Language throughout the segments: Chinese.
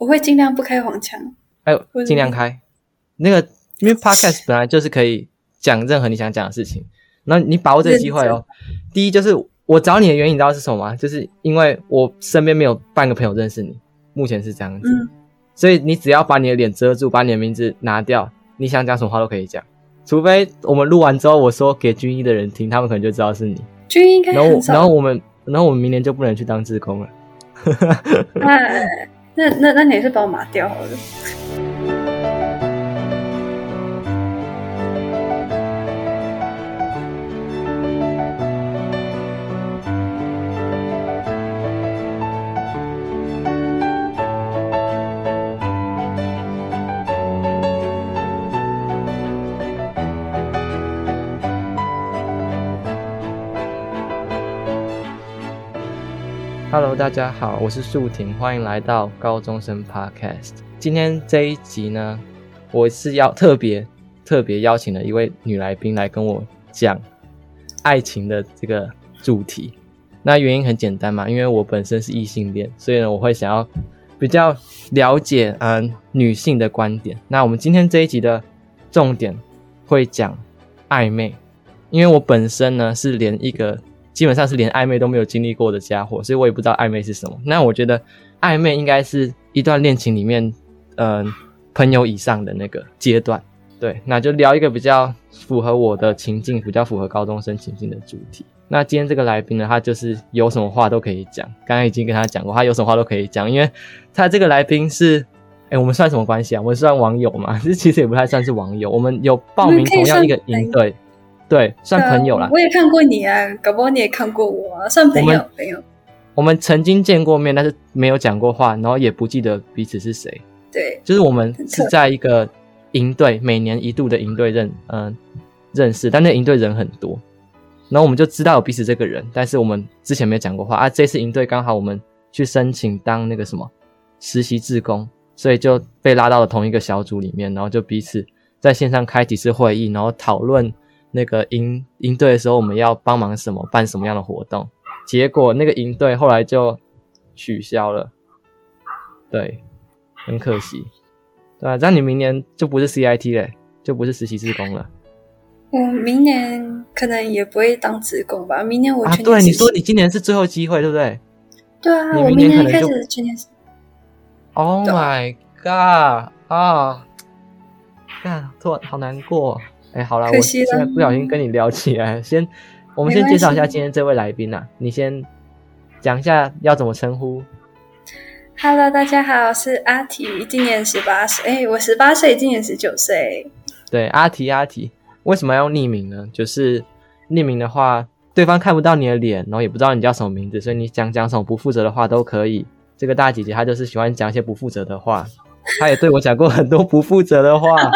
我会尽量不开黄腔。哎呦，尽量开。那个，因为 podcast 本来就是可以讲任何你想讲的事情，那你把握这个机会哦。第一就是我找你的原因，你知道是什么吗？就是因为我身边没有半个朋友认识你，目前是这样子。嗯。所以你只要把你的脸遮住，把你的名字拿掉，你想讲什么话都可以讲。除非我们录完之后，我说给军医的人听，他们可能就知道是你。军医应该很然后，然后我们，然后我们明年就不能去当志工了。那 那那那你是把我抹掉好了。Hello，大家好，我是素婷，欢迎来到高中生 Podcast。今天这一集呢，我是要特别特别邀请了一位女来宾来跟我讲爱情的这个主题。那原因很简单嘛，因为我本身是异性恋，所以呢，我会想要比较了解嗯、女性的观点。那我们今天这一集的重点会讲暧昧，因为我本身呢是连一个。基本上是连暧昧都没有经历过的家伙，所以我也不知道暧昧是什么。那我觉得暧昧应该是一段恋情里面，嗯、朋友以上的那个阶段。对，那就聊一个比较符合我的情境，比较符合高中生情境的主题。那今天这个来宾呢，他就是有什么话都可以讲。刚刚已经跟他讲过，他有什么话都可以讲，因为他这个来宾是，哎，我们算什么关系啊？我们算网友嘛？这其实也不太算是网友，我们有报名同样一个营队。对，算朋友啦。我也看过你啊，搞不好你也看过我啊，算朋友。朋友，我们曾经见过面，但是没有讲过话，然后也不记得彼此是谁。对，就是我们是在一个营队，每年一度的营队认，嗯、呃，认识，但那营队人很多，然后我们就知道有彼此这个人，但是我们之前没有讲过话啊。这次营队刚好我们去申请当那个什么实习志工，所以就被拉到了同一个小组里面，然后就彼此在线上开几次会议，然后讨论。那个营营队的时候，我们要帮忙什么，办什么样的活动？结果那个营队后来就取消了，对，很可惜，对吧？这样你明年就不是 CIT 了，就不是实习志工了。我明年可能也不会当职工吧？明年我全对你说，你今年是最后机会，对不对？对啊，我明年开始全年。Oh my god 啊！干，突然好难过。哎，好了，我现在不小心跟你聊起来，先，我们先介绍一下今天这位来宾呐、啊，你先讲一下要怎么称呼。Hello，大家好，我是阿提，今年十八岁。哎，我十八岁，今年十九岁。对，阿提，阿提，为什么要用匿名呢？就是匿名的话，对方看不到你的脸，然后也不知道你叫什么名字，所以你讲讲什么不负责的话都可以。这个大姐姐她就是喜欢讲一些不负责的话，她也对我讲过很多不负责的话。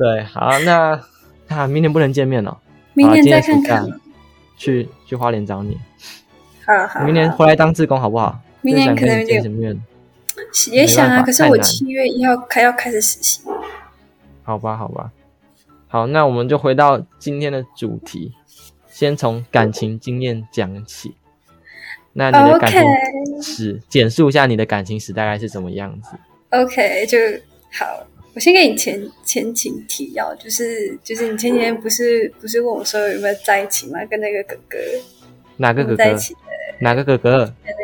对，好，那啊，明年不能见面了，明年再看看，去去花莲找你。好好，明年回来当志工好不好？明年可能见什么面？也想啊，可是我七月一号开要开始实习。好吧，好吧，好，那我们就回到今天的主题，先从感情经验讲起。那你的感情史简述一下你的感情史大概是什么样子？OK，就好。我先给你前前情提要，就是就是你前几天不是不是问我说有没有在一起吗？跟那个哥哥，哪个哥哥在一起？哪个哥哥？哎、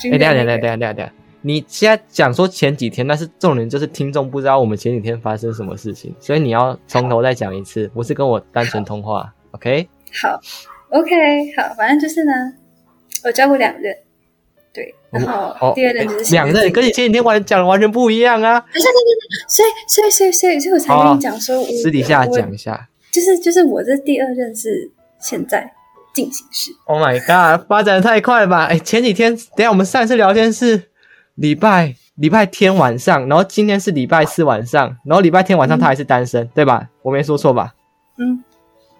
那个，等下等下等下等下等下，你现在讲说前几天，但是重点就是听众不知道我们前几天发生什么事情，所以你要从头再讲一次，不是跟我单纯通话，OK？好，OK，好，反正就是呢，我交过两任。对，然后第二任就是两任，跟你前几天完讲的完全不一样啊！等一下，等等，所以，所以，所以，所以，所以我才跟你讲说，私底下讲一下，就是，就是我这第二任是现在进行式。Oh my god，发展的太快了吧！哎，前几天，等下我们上一次聊天是礼拜礼拜天晚上，然后今天是礼拜四晚上，然后礼拜天晚上他还是单身，对吧？我没说错吧？嗯，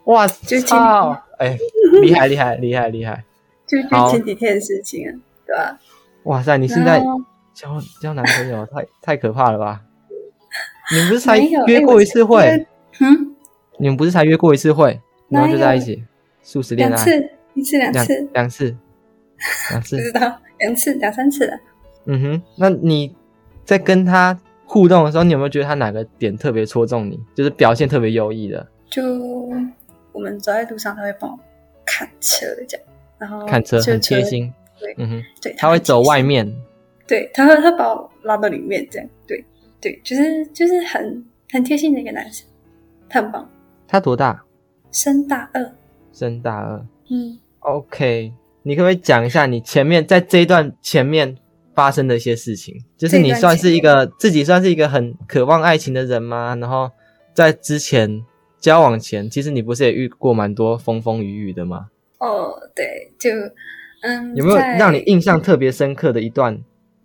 哇，就操！哎，厉害，厉害，厉害，厉害！就就前几天的事情啊。对吧？哇塞！你现在交交男朋友 太太可怕了吧？你们不是才约过一次会？欸、嗯，你们不是才约过一次会，然后就在一起，速食恋爱？两次，一次两次，两次，两次，不知道两次两三次了。嗯哼，那你在跟他互动的时候，你有没有觉得他哪个点特别戳中你，就是表现特别优异的？就我们走在路上，他会帮我看车这样，然后看车很贴心。对，嗯哼，对，他会走外面。对，他会他把我拉到里面这样。对，对，就是就是很很贴心的一个男生，他很棒。他多大？升大二。升大二。嗯。OK，你可不可以讲一下你前面在这一段前面发生的一些事情？就是你算是一个自己算是一个很渴望爱情的人吗？然后在之前交往前，其实你不是也遇过蛮多风风雨雨的吗？哦，对，就嗯，有没有让你印象特别深刻的一段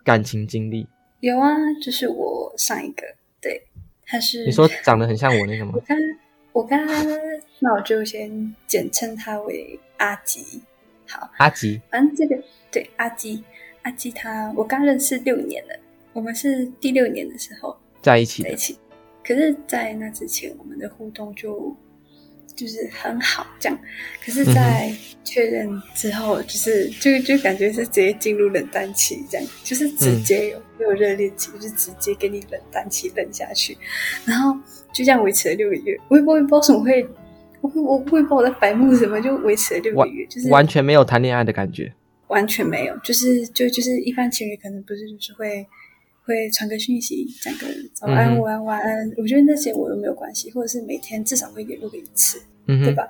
感情经历？有啊，就是我上一个，对，他是你说长得很像我那个吗？我跟我他，那我就先简称他为阿吉。好，阿吉，反正这个对阿吉，阿吉他我刚认识六年了，我们是第六年的时候在一起在一起。可是，在那之前，我们的互动就就是很好，这样。可是，在确认之后，就是就就感觉是直接进入冷淡期，这样，就是直接有没有热恋期，就直接给你冷淡期冷下去，然后就这样维持了六个月。我也不知道为什么会，我我我会不知道我在白目什么，就维持了六个月，就是完全没有谈恋爱的感觉，完全没有，就是就就是一般情侣可能不是就是会。会传个讯息，讲个早安、午安、晚安。我觉得那些我都没有关系，或者是每天至少会联络个一次，嗯、对吧？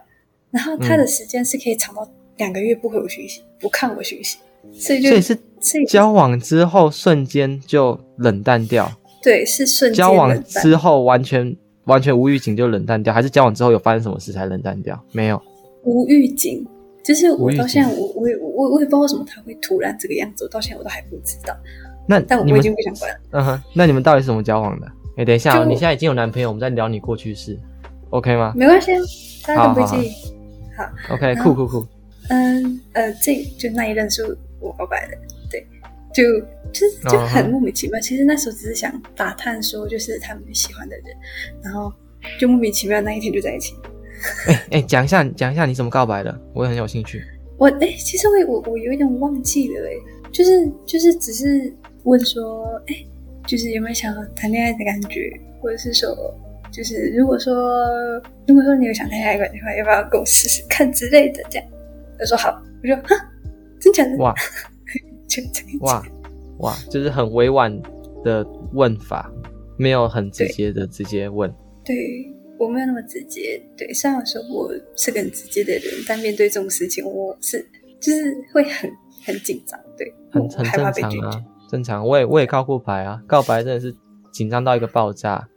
然后他的时间是可以长到两个月不回我讯息，不看我讯息，所以就所以是交往之后瞬间就冷淡掉。对，是瞬间交往之后完全完全无预警就冷淡掉，还是交往之后有发生什么事才冷淡掉？没有，无预警，就是我到现在我我我我也不知道为什么他会突然这个样子，我到现在我都还不知道。那但我已经不想管。嗯哼，那你们到底是怎么交往的？哎、欸，等一下、哦，你现在已经有男朋友，我们在聊你过去式，OK 吗？没关系啊，大家都不介意。好，，OK，酷酷酷。嗯呃，这就那一任是我告白的，对，就就是就很莫名其妙。Uh -huh. 其实那时候只是想打探说，就是他们喜欢的人，然后就莫名其妙那一天就在一起。哎哎、欸，讲、欸、一下，讲一下你怎么告白的，我也很有兴趣。我哎、欸，其实我我我有一点忘记了、欸，哎，就是就是只是。问说，哎，就是有没有想要谈恋爱的感觉，或者是说，就是如果说，如果说你有想谈恋爱的话，要不要跟我试试看之类的？这样，他说好，我说哈，真假的？哇，就这样哇哇，就是很委婉的问法，没有很直接的直接问。对，对我没有那么直接。对，虽然说我是个很直接的人，但面对这种事情，我是就是会很很紧张，对，很很正常啊。正常，我也我也告过白啊，告白真的是紧张到一个爆炸。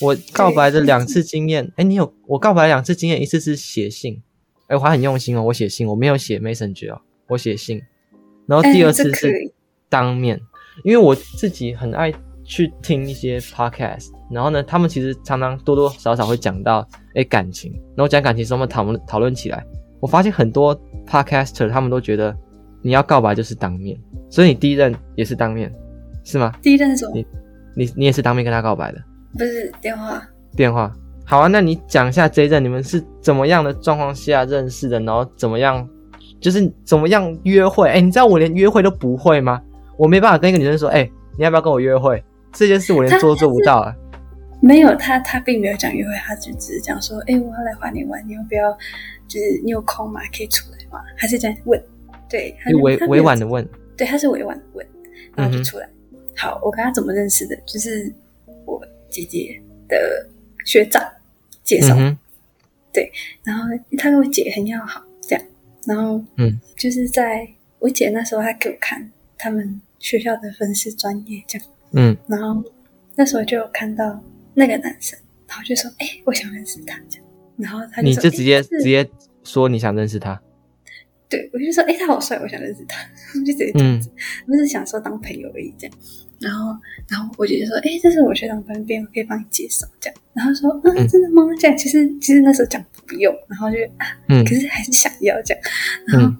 我告白的两次经验，哎，你有我告白两次经验，一次是写信，哎，我还很用心哦，我写信，我没有写 Messenger 哦，我写信。然后第二次是当面，因为我自己很爱去听一些 podcast，然后呢，他们其实常常多多少少会讲到哎感情，然后讲感情时候，我们讨论讨论起来，我发现很多 podcaster 他们都觉得。你要告白就是当面，所以你第一任也是当面，是吗？第一任是什么？你你你也是当面跟他告白的？不是电话。电话。好啊，那你讲一下这一任你们是怎么样的状况下认识的，然后怎么样，就是怎么样约会？哎、欸，你知道我连约会都不会吗？我没办法跟一个女生说，哎、欸，你要不要跟我约会？这件事我连做都做不到啊。没有，他他并没有讲约会，他就只是讲说，哎、欸，我要来花莲玩，你要不要？就是你有空吗？可以出来吗？还是这样问？对，他委委婉的问，对，他是委婉的问，然后就出来。嗯、好，我跟他怎么认识的？就是我姐姐的学长介绍、嗯，对，然后他跟我姐很要好，这样，然后嗯，就是在我姐那时候，她给我看他们学校的分析专业，这样，嗯，然后那时候就有看到那个男生，然后就说，哎，我想认识他，这样，然后他就，你就直接直接说你想认识他。对，我就说，哎、欸，他好帅，我想认识他，我 就直接这样子，我、嗯、是想说当朋友而已这样。然后，然后我姐姐说，哎、欸，这是我学长旁边，我可以帮你介绍这样。然后说，啊，真的吗？这样，其实其实那时候讲不用，然后就啊、嗯，可是还是想要这样。然后，嗯、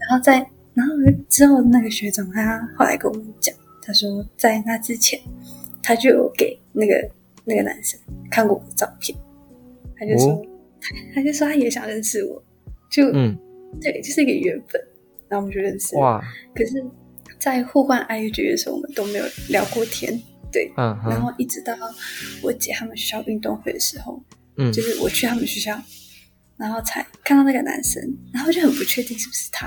然后在然后之后那个学长他后来跟我们讲，他说在那之前，他就有给那个那个男生看过我的照片，他就说，他就说他也想认识我，就嗯。对，就是一个缘分，然后我们就认识。哇！可是在互换 IG 的时候，我们都没有聊过天，对，嗯，然后一直到我姐他们学校运动会的时候，嗯，就是我去他们学校，然后才看到那个男生，然后就很不确定是不是他，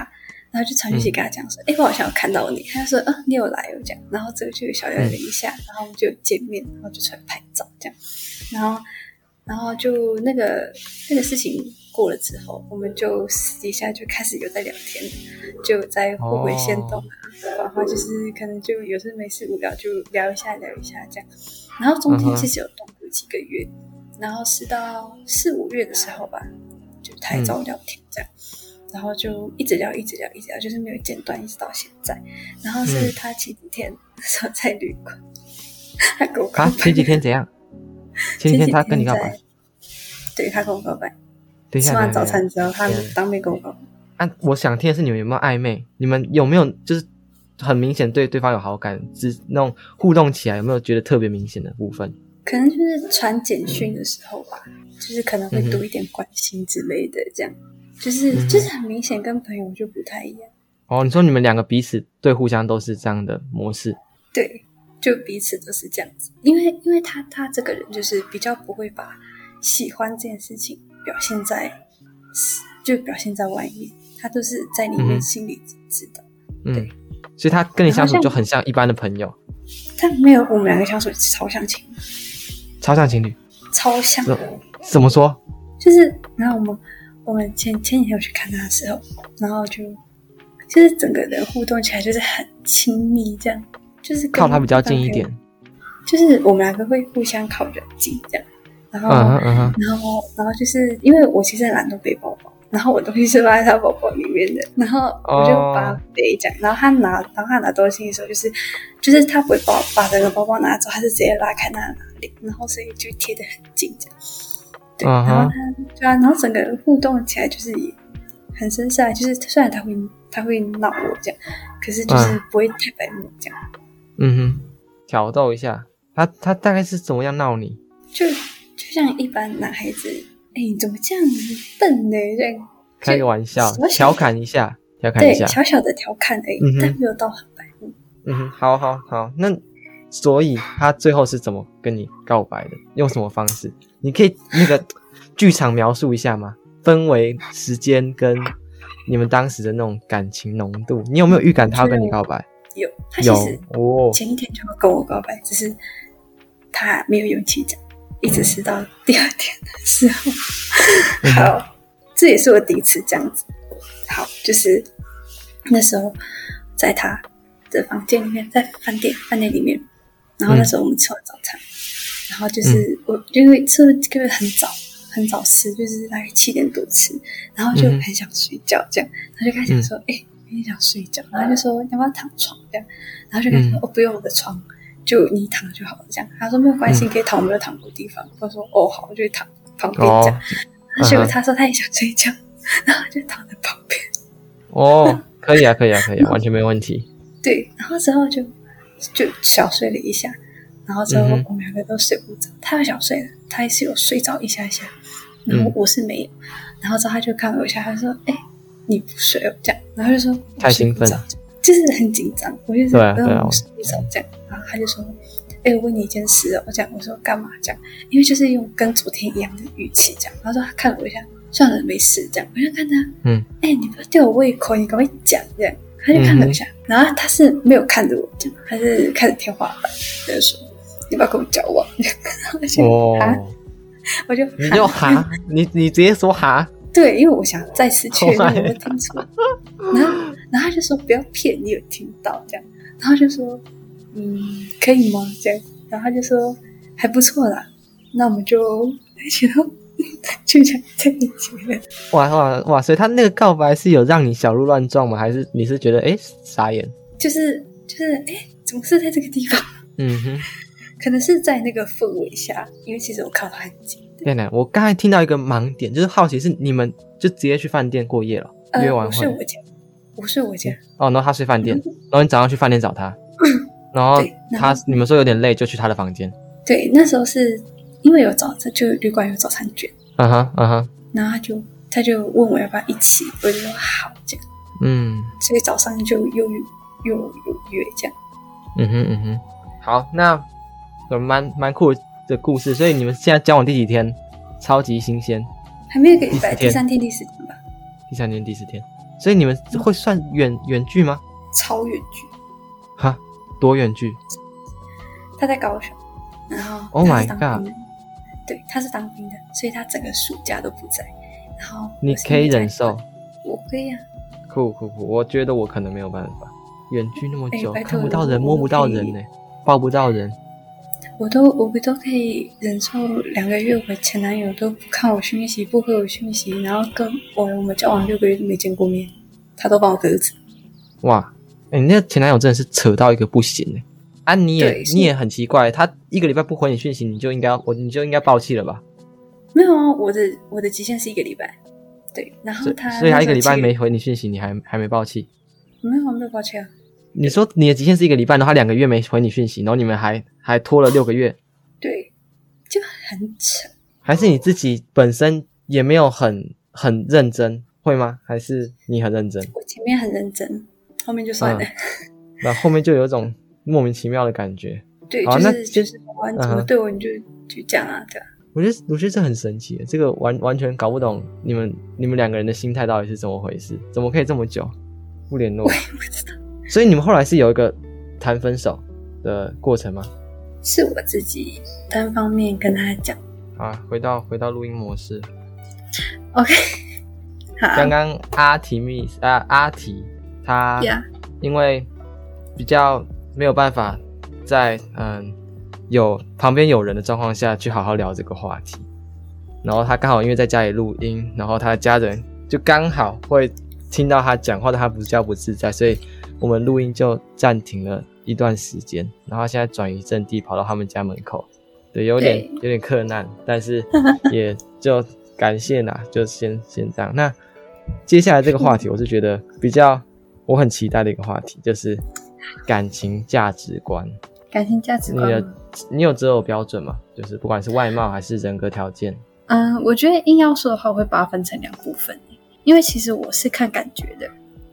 然后就传讯息跟他讲说，哎、嗯，我好像有看到你，他就说，嗯，你有来哦，这样，然后这个就小聊了一下，嗯、然后我们就见面，然后就出来拍照，这样，然后。然后就那个那个事情过了之后，我们就私底下就开始有在聊天，就在互回限动啊，然后就是可能就有时没事无聊就聊一下聊一下这样。然后中间其实有断过几个月，然后是到四五月的时候吧，就台中聊天这样，然后就一直聊一直聊一直聊，就是没有间断，一直到现在。然后是他前几天 说在旅馆，他给我啊，前几天怎样？前几天他跟你告白，对，他跟我告白。吃完早餐之后，他当面跟我告白。啊，我想听的是你们有没有暧昧？你们有没有就是很明显对对方有好感？只那种互动起来有没有觉得特别明显的部分？可能就是传简讯的时候吧，就是可能会多一点关心之类的，这样就是就是很明显跟朋友就不太一样。哦，你说你们两个彼此对互相都是这样的模式？对。就彼此都是这样子，因为因为他他这个人就是比较不会把喜欢这件事情表现在，就表现在外面，他都是在里面心里知道。嗯，对，所以他跟你相处就很像一般的朋友。他没有，我们两个相处超像情侣，超像情侣，超像。怎么说？就是然后我们我们前前几天我去看他的时候，然后就就是整个人互动起来就是很亲密这样。就是靠他比较近一点，就是我们两个会互相靠比较近这样，然后，uh huh, uh huh. 然后，然后就是因为我其实很懒得背包包，然后我东西是放在他包包里面的，然后我就把他背这样，oh. 然后他拿，然后他拿东西的时候，就是，就是他不会把把整个包包拿走，他是直接拉开那哪里，然后所以就贴得很近这样，对，uh huh. 然后他，对啊，然后整个互动起来就是也很深塞，就是虽然他会他会闹我这样，可是就是不会太白目这样。Uh. 嗯哼，挑逗一下他，他大概是怎么样闹你？就就像一般男孩子，哎、怎么这样子笨呢？这样开个玩笑，调侃一下，调侃一下，小小的调侃而已，嗯、但没有到很白目。嗯哼，好好好，那所以他最后是怎么跟你告白的？用什么方式？你可以那个剧场描述一下吗？氛围、时间跟你们当时的那种感情浓度，你有没有预感他要跟你告白？有，他其实前一天就要跟我告白，哦、只是他没有勇气讲，一直是到第二天的时候。嗯、好，这也是我第一次这样子。好，就是那时候在他的房间里面，在饭店饭店里面，然后那时候我们吃完早餐，嗯、然后就是我因为吃因为很早很早吃，就是大概七点多吃，然后就很想睡觉，这样，他就开始说，哎、嗯。欸你想睡觉，然后就说要不要躺床这样，然后就开始说、嗯、哦不用我的床，就你躺就好了这样。他说没有关系，可以躺我没有躺过的地方。他说哦好，我就躺旁边这样。结果、哦、他说他也想睡觉，然后就躺在旁边。哦，可以啊，可以啊，可以啊，完全没问题。对，然后之后就就小睡了一下，然后之后我们两个都睡不着。嗯、他要小睡了，他也是有睡着一下下，然后我是没有。嗯、然后之后他就看了我一下，他说哎。你不睡哦，这样，然后就说太兴奋，就是很紧张。我就说不要睡着这样，然后他就说，哎，我问你一件事哦，这样，我说干嘛这样？因为就是用跟昨天一样的语气这样。他说他看了我一下，算了，没事这样。我就看他，嗯，哎，你不要吊我胃口，你赶快讲这样。他就看了一下，然后他是没有看着我，这样，他是看着天花板，就说你不要跟我交往。哦，我就你就哈，你你直接说哈。对，因为我想再次确认 有没有听错，然后，然后他就说不要骗你有听到这样，然后就说嗯，可以吗？这样，然后他就说还不错啦，那我们就一起就就 这样在一起了。哇哇哇！所以他那个告白是有让你小鹿乱撞吗？还是你是觉得哎傻眼？就是就是哎，怎么是在这个地方？嗯哼，可能是在那个氛围下，因为其实我靠得很近。对呢，我刚才听到一个盲点，就是好奇是你们就直接去饭店过夜了，呃、约完会。我睡我家，我睡我家。哦，然后他睡饭店，然后你早上去饭店找他，然后他你们说有点累，就去他的房间。对，那时候是因为有早餐，就旅馆有早餐券。嗯哼，嗯哼。然后他就他就问我要不要一起，我就说好这样。嗯。所以早上就又又有约这样。嗯哼嗯哼，好，那蛮蛮酷的故事。所以你们现在交往第几天？超级新鲜，还没有一个礼拜，第三天第四天吧。第三天第四天，所以你们会算远远距吗？超远距。哈？多远距？他在高雄，然后 Oh my god，对，他是当兵的，所以他整个暑假都不在。然后你可以忍受，我可以啊。酷酷酷，我觉得我可能没有办法，远距那么久，看不到人，摸不到人呢，抱不到人。我都我都可以忍受两个月，我前男友都不看我讯息，不回我讯息，然后跟我我们交往六个月都没见过面，他都帮我鸽子。哇，哎，你那前男友真的是扯到一个不行哎。啊，你也你也很奇怪，他一个礼拜不回你讯息，你就应该我你就应该爆气了吧？没有啊，我的我的极限是一个礼拜。对，然后他所以他一个礼拜没回你讯息，你还还没爆气？没有没有爆气啊。你说你的极限是一个礼拜，然后他两个月没回你讯息，然后你们还还拖了六个月？对，就很扯。还是你自己本身也没有很很认真，会吗？还是你很认真？我前面很认真，后面就算了。那、嗯、后面就有一种。莫名其妙的感觉，对，就是那就是完怎么对我，你就就这样啊，对啊。我觉得我觉得这很神奇，这个完完全搞不懂你们你们两个人的心态到底是怎么回事，怎么可以这么久不联络？我也不知道。所以你们后来是有一个谈分手的过程吗？是我自己单方面跟他讲。啊，回到回到录音模式。OK，好。刚刚阿提密啊阿提他因为比较。没有办法在嗯有旁边有人的状况下去好好聊这个话题，然后他刚好因为在家里录音，然后他的家人就刚好会听到他讲话，但他不是叫不自在，所以我们录音就暂停了一段时间，然后现在转移阵地跑到他们家门口，对，有点有点困难，但是 也就感谢啦，就先先这样。那接下来这个话题，我是觉得比较我很期待的一个话题，就是。感情价值观，感情价值观，你的你有择偶标准吗？就是不管是外貌还是人格条件。嗯，我觉得硬要说的话，我会把它分成两部分。因为其实我是看感觉的，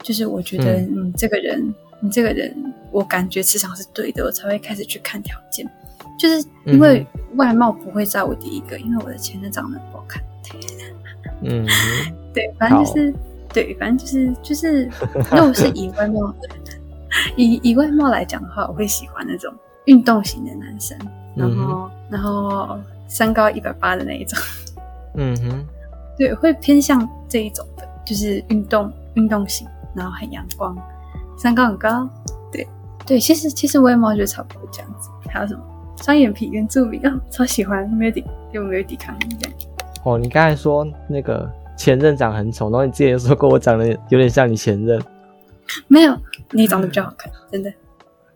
就是我觉得你这个人，嗯、你这个人，我感觉磁场是对的，我才会开始去看条件。就是因为外貌不会在我第一个，因为我的前任长得不好看。嗯，对，反正就是对，反正就是就是，如果是以外貌的。以以外貌来讲的话，我会喜欢那种运动型的男生，然后、嗯、然后身高一百八的那一种，嗯哼，对，会偏向这一种的，就是运动运动型，然后很阳光，身高很高，对对，其实其实外貌就差不多这样子。还有什么双眼皮、原住民啊、哦，超喜欢，没有抵又没有抵抗力这样。哦，你刚才说那个前任长很丑，然后你之前说过我长得有点像你前任。没有，你长得比较好看，真的。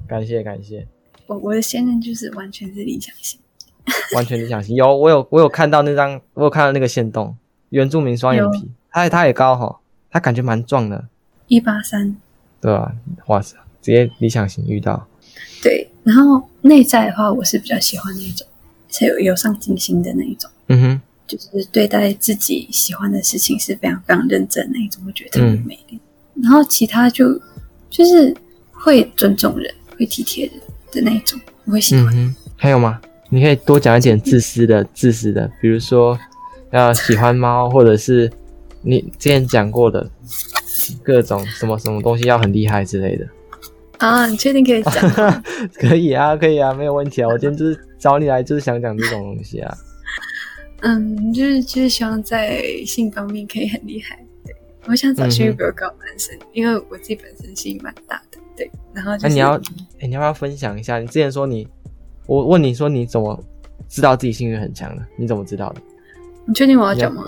感谢感谢。我我的现任就是完全是理想型，完全理想型。有我有我有看到那张，我有看到那个线动，原住民双眼皮，他他也高哈，他感觉蛮壮的，一八三。对啊，哇塞，直接理想型遇到。对，然后内在的话，我是比较喜欢那种，是有有上进心的那一种。嗯哼，就是对待自己喜欢的事情是非常非常认真的那一种，我觉得特别美丽。嗯然后其他就就是会尊重人、会体贴人的那一种，我会喜欢。嗯。还有吗？你可以多讲一点自私的、自私的，比如说要喜欢猫，或者是你之前讲过的各种什么什么东西要很厉害之类的。啊，你确定可以讲？可以啊，可以啊，没有问题啊。我今天就是找你来，就是想讲这种东西啊。嗯，就是就是希望在性方面可以很厉害。我想找性欲比较高的男生，嗯、因为我自己本身性欲蛮大的，对。然后，那、就是啊、你要，哎、欸，你要不要分享一下？你之前说你，我问你说你怎么知道自己性欲很强的？你怎么知道的？你确定我要讲吗？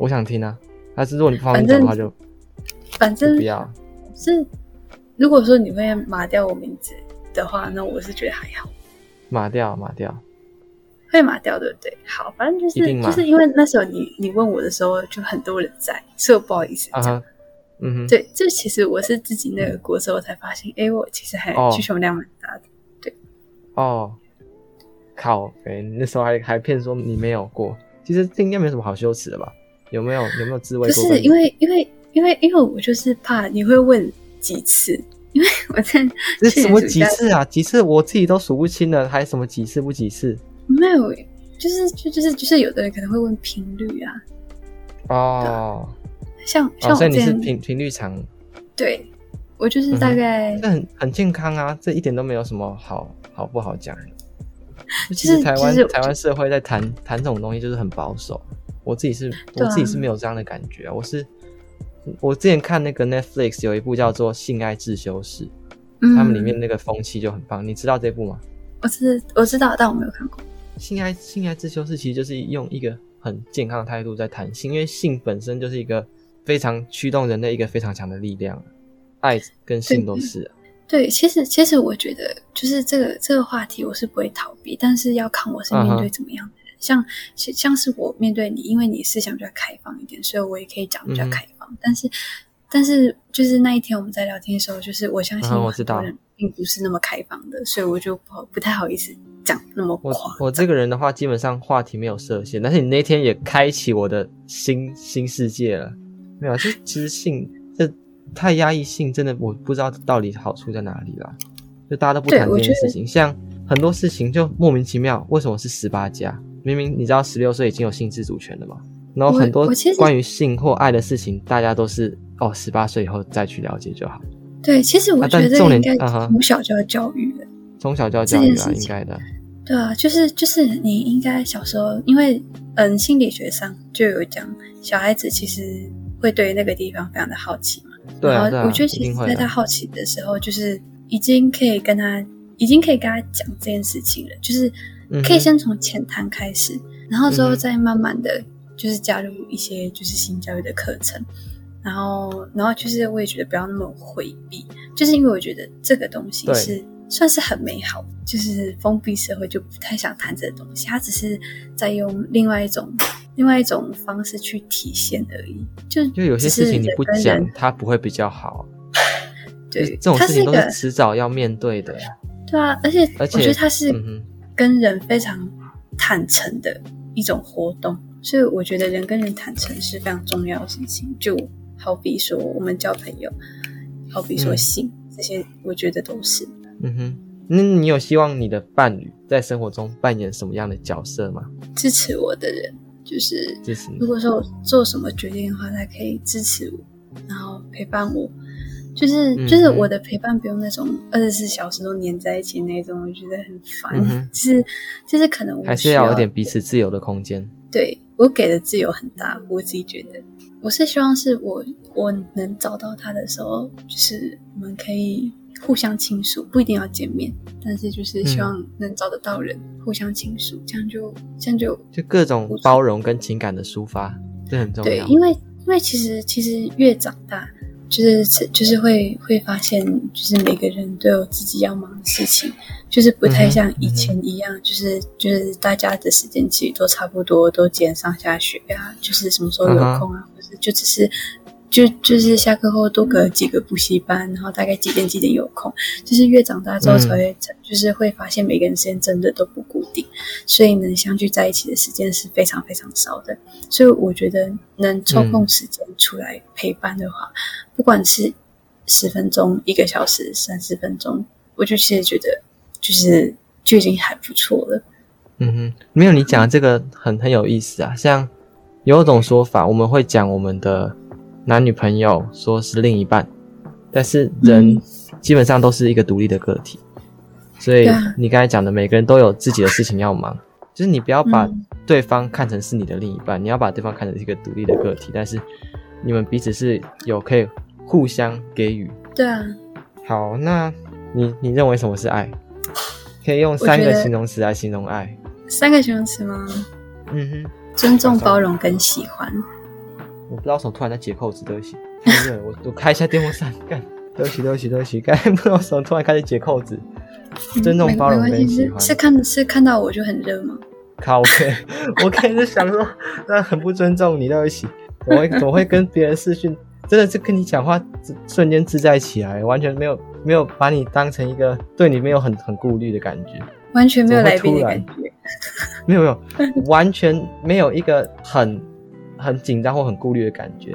我想听啊。但是如果你不方便讲的话就，就反正不要。是，如果说你会抹掉我名字的话，那我是觉得还好。抹掉，抹掉。会抹掉对不对？好，反正就是就是因为那时候你你问我的时候，就很多人在，所以我不好意思讲。Uh huh. 嗯哼，对，这其实我是自己那个过之后才发现，哎、嗯，我其实还需求量蛮大的。对，哦，靠，哎，那时候还还骗说你没有过，其实这应该没什么好羞耻的吧？有没有有没有自慰？不是因为因为因为因为我就是怕你会问几次，因为我在这什么几次啊？几次我自己都数不清了，还什么几次不几次？没有，就是就就是就是有的人可能会问频率啊。哦，像像所以你是频频率长？对，我就是大概。这、嗯、很很健康啊，这一点都没有什么好好不好讲的。其实台湾、就是、台湾社会在谈谈这种东西就是很保守。我自己是，我自己是没有这样的感觉我是我之前看那个 Netflix 有一部叫做《性爱自修室》，嗯，他们里面那个风气就很棒。你知道这部吗？我知我知道，但我没有看过。性爱性爱自修室其实就是用一个很健康的态度在谈性，因为性本身就是一个非常驱动人类一个非常强的力量，爱跟性都是啊。对，其实其实我觉得就是这个这个话题我是不会逃避，但是要看我是面对怎么样。Uh-huh. 像像是我面对你，因为你思想比较开放一点，所以我也可以讲比较开放。嗯、但是但是就是那一天我们在聊天的时候，就是我相信很多人并不是那么开放的，所以我就不好不太好意思讲那么夸。我我这个人的话，基本上话题没有设限，但是你那天也开启我的新新世界了。没有，就其实性这太压抑性，真的我不知道到底好处在哪里啦。就大家都不谈这件事情，像很多事情就莫名其妙，为什么是十八加？明明你知道十六岁已经有性自主权了嘛？然后很多关于性或爱的事情，大家都是哦十八岁以后再去了解就好。对，其实我觉得应该从小就要教育的，从小就要教育啊，应该的。对啊，就是就是你应该小时候，因为嗯心理学上就有讲，小孩子其实会对那个地方非常的好奇嘛。对啊，然后我觉得其实在他好奇的时候，就是已经可以跟他，已经可以跟他讲这件事情了，就是。可以先从浅谈开始，嗯，然后之后再慢慢的就是加入一些就是性教育的课程，然后然后就是我也觉得不要那么回避，就是因为我觉得这个东西是算是很美好，就是封闭社会就不太想谈这个东西，他只是在用另外一种另外一种方式去体现而已。就就有些事情你不讲，它不会比较好。对，这种事情都是迟早要面对的。对啊，而且而且我觉得它是。嗯跟人非常坦诚的一种活动，所以我觉得人跟人坦诚是非常重要的事情。就好比说我们交朋友，好比说性、嗯、这些，我觉得都是。嗯哼，那你有希望你的伴侣在生活中扮演什么样的角色吗？支持我的人，就是支持你。如果说我做什么决定的话，他可以支持我，然后陪伴我。就是就是我的陪伴不用那种二十四小时都黏在一起那种，我觉得很烦。嗯、就是就是可能我还是要有点彼此自由的空间。对，我给的自由很大，我自己觉得，我是希望是我我能找到他的时候，就是我们可以互相倾诉，不一定要见面，但是就是希望能找得到人、嗯、互相倾诉，这样就这样就就各种包容跟情感的抒发，这很重要。对，因为因为其实其实越长大。就是就是会会发现，就是每个人都有自己要忙的事情，就是不太像以前一样，嗯、就是就是大家的时间其实都差不多，都几点上下学啊，就是什么时候有空啊，嗯、或者就只是。就就是下课后多隔几个补习班，然后大概几点几点有空。就是越长大之后才会，嗯、就是会发现每个人时间真的都不固定，所以能相聚在一起的时间是非常非常少的。所以我觉得能抽空时间出来陪伴的话，嗯、不管是十分钟、一个小时、三十分钟，我就其实觉得就是就已经还不错了。嗯哼，没有你讲的这个很很有意思啊。像有一种说法，我们会讲我们的。男女朋友说是另一半，但是人基本上都是一个独立的个体，嗯、所以你刚才讲的，每个人都有自己的事情要忙，就是你不要把对方看成是你的另一半，嗯、你要把对方看成是一个独立的个体，但是你们彼此是有可以互相给予。对啊。好，那你你认为什么是爱？可以用三个形容词来形容爱。三个形容词吗？嗯哼。尊重、包容跟喜欢。我不知道为什么突然在解扣子，对不起，我我开一下电风扇，干，对不起对不起对不起，刚才不知道为什么突然开始解扣子，尊重包容跟喜欢，是看是看到我就很热吗？靠，OK，我开始 想说，那很不尊重你，对不起，我会我会跟别人视讯，真的是跟你讲话瞬间自在起来，完全没有没有把你当成一个对你没有很很顾虑的感觉，完全没有来宾的感觉，没有没有，完全没有一个很。很紧张或很顾虑的感觉，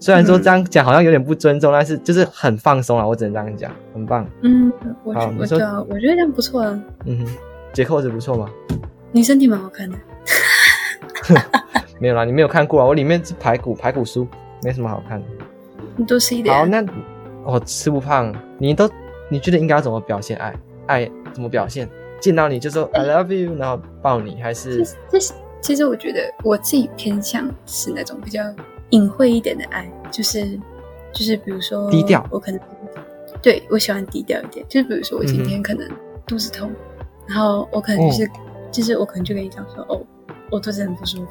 虽然说这样讲好像有点不尊重，嗯、但是就是很放松啊，我只能这样讲，很棒。嗯，我觉得，我觉得，这样不错啊。嗯哼，解扣子不错吗？你身体蛮好看的。没有啦，你没有看过啊，我里面是排骨，排骨酥，没什么好看的。你多吃一点。好，那我吃不胖，你都你觉得应该要怎么表现爱？爱怎么表现？见到你就说 I love you，然后抱你，还是？其实我觉得我自己偏向是那种比较隐晦一点的爱，就是就是比如说低调，我可能对我喜欢低调一点，就是比如说我今天可能肚子痛，嗯、然后我可能就是、哦、就是我可能就跟你讲说哦，我肚子很不舒服，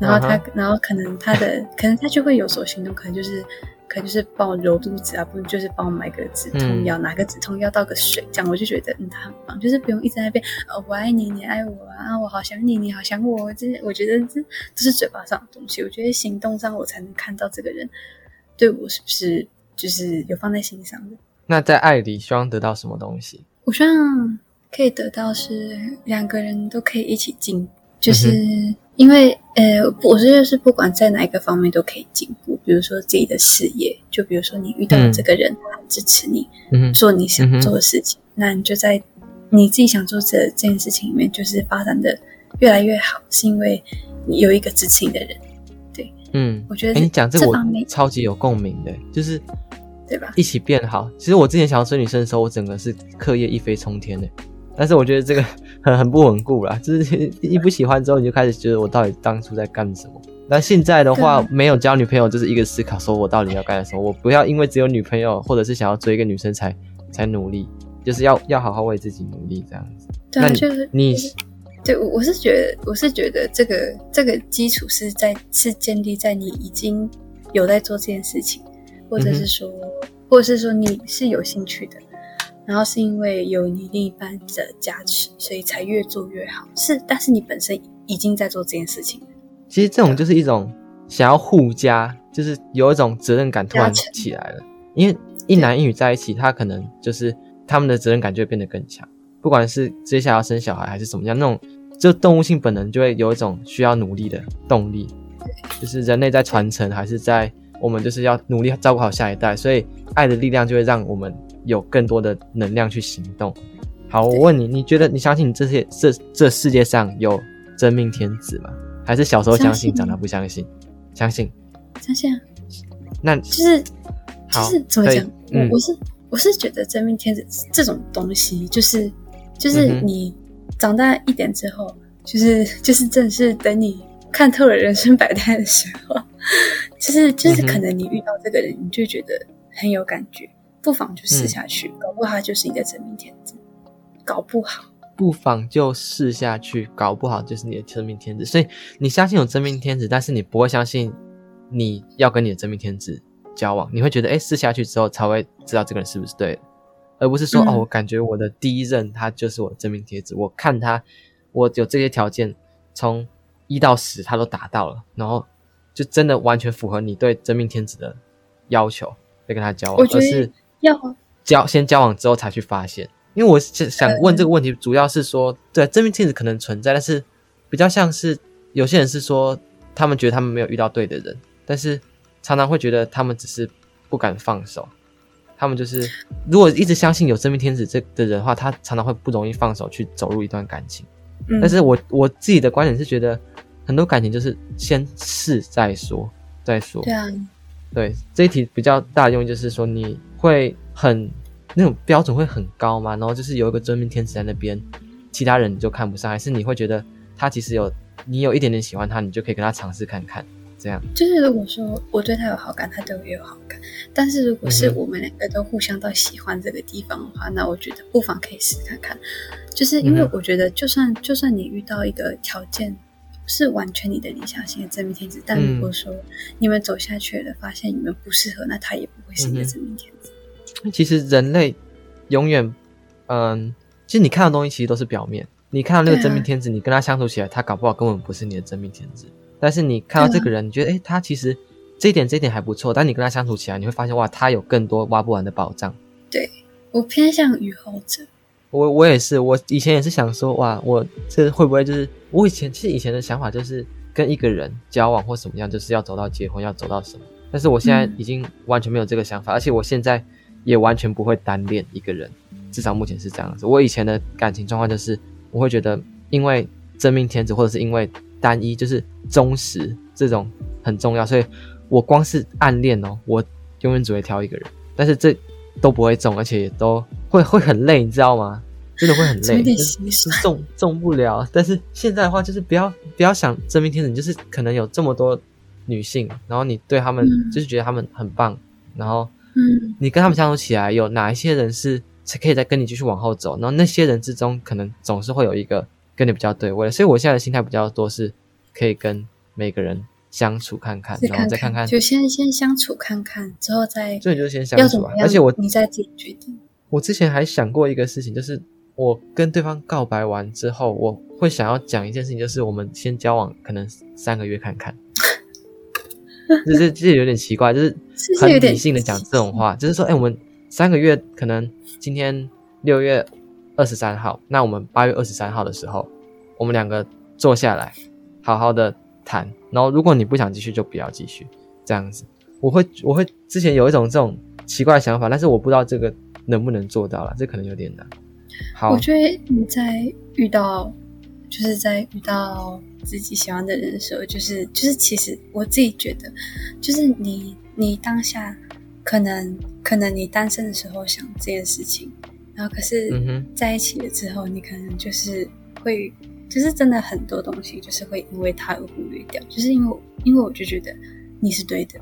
然后他、uh huh. 然后可能他的可能他就会有所行动，可能就是。可能就是帮我揉肚子啊，不就是帮我买个止痛药，嗯、拿个止痛药，倒个水，这样我就觉得嗯，他很棒，就是不用一直在那边，哦，我爱你，你爱我啊，我好想你，你好想我，这我觉得这这是嘴巴上的东西，我觉得行动上我才能看到这个人对我是不是就是有放在心上的。那在爱里希望得到什么东西？我希望可以得到是两个人都可以一起进，就是。嗯因为呃，我觉得是不管在哪一个方面都可以进步。比如说自己的事业，就比如说你遇到了这个人，他很支持你，嗯，做你想做的事情，嗯、那你就在你自己想做这这件事情里面，就是发展的越来越好，是因为你有一个支持你的人。对，嗯，我觉得你讲这个我超级有共鸣的，就是对吧？一起变好。其实我之前想要追女生的时候，我整个是课业一飞冲天的。但是我觉得这个 很很不稳固啦，就是一不喜欢之后，你就开始觉得我到底当初在干什么？那现在的话，没有交女朋友，就是一个思考，说我到底要干什么？我不要因为只有女朋友，或者是想要追一个女生才才努力，就是要要好好为自己努力这样子。对，那你就是你，对，我是觉得，我是觉得这个这个基础是在是建立在你已经有在做这件事情，或者是说，嗯、或者是说你是有兴趣的。然后是因为有你另一半的加持，所以才越做越好。是，但是你本身已经在做这件事情。其实这种就是一种想要互加，就是有一种责任感突然起来了。因为一男一女在一起，他可能就是他们的责任感就会变得更强。不管是接下来要生小孩还是怎么样，那种就动物性本能就会有一种需要努力的动力。就是人类在传承，还是在我们就是要努力照顾好下一代，所以爱的力量就会让我们。有更多的能量去行动。好，我问你，你觉得你相信这些这这世界上有真命天子吗？还是小时候相信，长大不相信？相信，相信啊。那就是就是怎么讲？我我是我是觉得真命天子这种东西，就是就是你长大一点之后，就是 就是正是等你看透了人生百态的时候，就是就是可能你遇到这个人，你就觉得很有感觉。不妨就试下去，嗯、搞不好他就是你的真命天子。搞不好，不妨就试下去，搞不好就是你的真命天子。所以你相信有真命天子，但是你不会相信你要跟你的真命天子交往。你会觉得，哎，试下去之后才会知道这个人是不是对的，而不是说，嗯、哦，我感觉我的第一任他就是我的真命天子。我看他，我有这些条件，从一到十他都达到了，然后就真的完全符合你对真命天子的要求，再跟他交往，而是。要交先交往之后才去发现，因为我想想问这个问题，主要是说，对真命天子可能存在，但是比较像是有些人是说，他们觉得他们没有遇到对的人，但是常常会觉得他们只是不敢放手，他们就是如果一直相信有真命天子这的人的话，他常常会不容易放手去走入一段感情。但是我我自己的观点是觉得，很多感情就是先试再说再说。对啊，对这一题比较大的用意就是说你。会很那种标准会很高吗？然后就是有一个真命天子在那边，其他人你就看不上，还是你会觉得他其实有你有一点点喜欢他，你就可以跟他尝试看看，这样。就是如果说我对他有好感，他对我也有好感，但是如果是我们两个都互相到喜欢这个地方的话，嗯、那我觉得不妨可以试看看。就是因为我觉得，就算、嗯、就算你遇到一个条件是完全你的理想型的真命天子，但如果说你们走下去了，发现你们不适合，那他也不会是你的真命天子。其实人类永远，嗯，其实你看到的东西其实都是表面。你看到那个真命天子，你跟他相处起来，他搞不好根本不是你的真命天子。但是你看到这个人，你觉得，诶，他其实这一点这一点还不错。但你跟他相处起来，你会发现，哇，他有更多挖不完的宝藏。对，我偏向于后者。我我也是，我以前也是想说，哇，我这会不会就是我以前其实以前的想法就是跟一个人交往或什么样，就是要走到结婚，要走到什么。但是我现在已经完全没有这个想法，嗯、而且我现在也完全不会单恋一个人，至少目前是这样子。我以前的感情状况就是，我会觉得因为真命天子，或者是因为单一，就是忠实这种很重要，所以我光是暗恋哦，我永远只会挑一个人，但是这都不会中，而且也都会会很累，你知道吗？真的会很累，就是中中不了。但是现在的话，就是不要不要想真命天子，你就是可能有这么多。女性，然后你对他们就是觉得他们很棒，嗯、然后，嗯，你跟他们相处起来，有哪一些人是是可以再跟你继续往后走？然后那些人之中，可能总是会有一个跟你比较对味。所以我现在的心态比较多是，可以跟每个人相处看看，然后再看看，就先先相处看看，之后再，所以就先相处啊。而且我你再自己决定。我之前还想过一个事情，就是我跟对方告白完之后，我会想要讲一件事情，就是我们先交往可能三个月看看。就是就是有点奇怪，就是很理性的讲这种话，就是说，哎、欸，我们三个月可能今天六月二十三号，那我们八月二十三号的时候，我们两个坐下来好好的谈，然后如果你不想继续，就不要继续这样子。我会我会之前有一种这种奇怪的想法，但是我不知道这个能不能做到了，这可能有点难。好，我觉得你在遇到，就是在遇到。自己喜欢的人的时候，就是就是，其实我自己觉得，就是你你当下可能可能你单身的时候想这件事情，然后可是在一起了之后，你可能就是会，就是真的很多东西就是会因为他而忽略掉，就是因为因为我就觉得你是对的，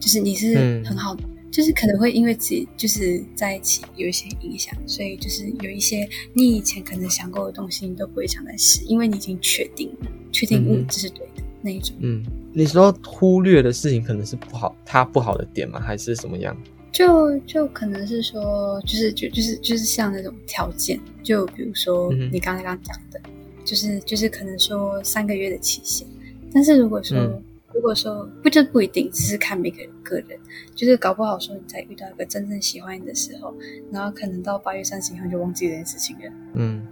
就是你是很好的。嗯就是可能会因为自己就是在一起有一些影响，所以就是有一些你以前可能想过的东西，你都不会想再试，因为你已经确定了，确定嗯这是对的那一种。嗯，你说忽略的事情可能是不好，它不好的点吗？还是什么样？就就可能是说，就是就就是就是像那种条件，就比如说你刚才刚讲的，嗯、就是就是可能说三个月的期限，但是如果说。嗯如果说不就不一定，只是看每个人个人，就是搞不好说你在遇到一个真正喜欢你的时候，然后可能到八月三十一号就忘记这件事情了。嗯，